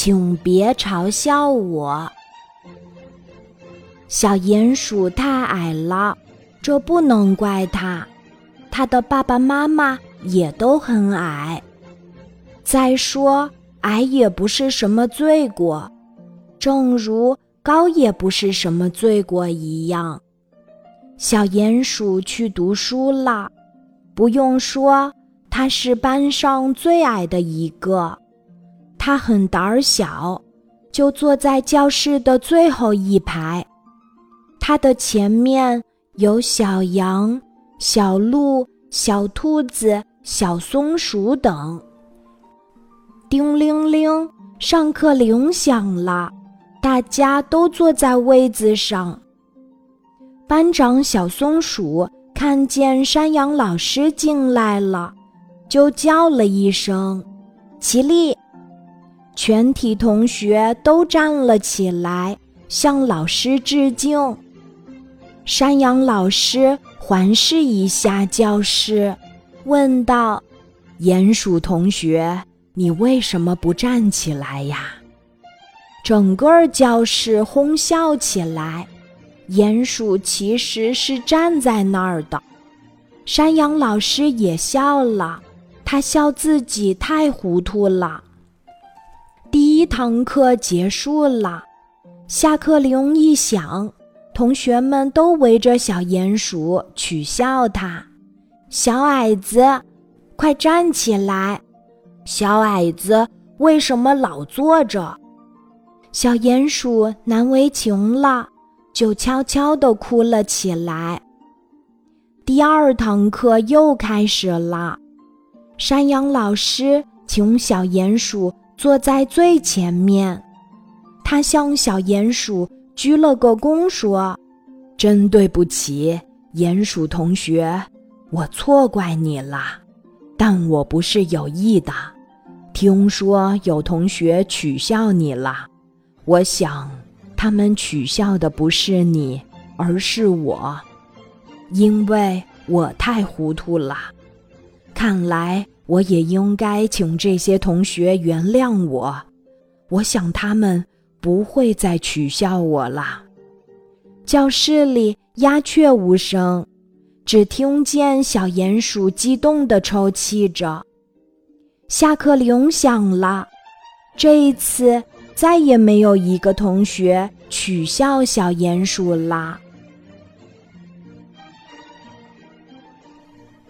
请别嘲笑我。小鼹鼠太矮了，这不能怪它，它的爸爸妈妈也都很矮。再说，矮也不是什么罪过，正如高也不是什么罪过一样。小鼹鼠去读书了，不用说，它是班上最矮的一个。他很胆小，就坐在教室的最后一排。他的前面有小羊、小鹿、小兔子、小松鼠等。叮铃铃，上课铃响了，大家都坐在位子上。班长小松鼠看见山羊老师进来了，就叫了一声：“起立！”全体同学都站了起来，向老师致敬。山羊老师环视一下教室，问道：“鼹鼠同学，你为什么不站起来呀？”整个教室哄笑起来。鼹鼠其实是站在那儿的。山羊老师也笑了，他笑自己太糊涂了。一堂课结束了，下课铃一响。同学们都围着小鼹鼠取笑他：“小矮子，快站起来！小矮子为什么老坐着？”小鼹鼠难为情了，就悄悄地哭了起来。第二堂课又开始了，山羊老师请小鼹鼠坐在最前面，他向小鼹鼠。鞠了个躬，说：“真对不起，鼹鼠同学，我错怪你了。但我不是有意的。听说有同学取笑你了，我想他们取笑的不是你，而是我，因为我太糊涂了。看来我也应该请这些同学原谅我。我想他们。”不会再取笑我了。教室里鸦雀无声，只听见小鼹鼠激动地抽泣着。下课铃响了，这一次再也没有一个同学取笑小鼹鼠啦。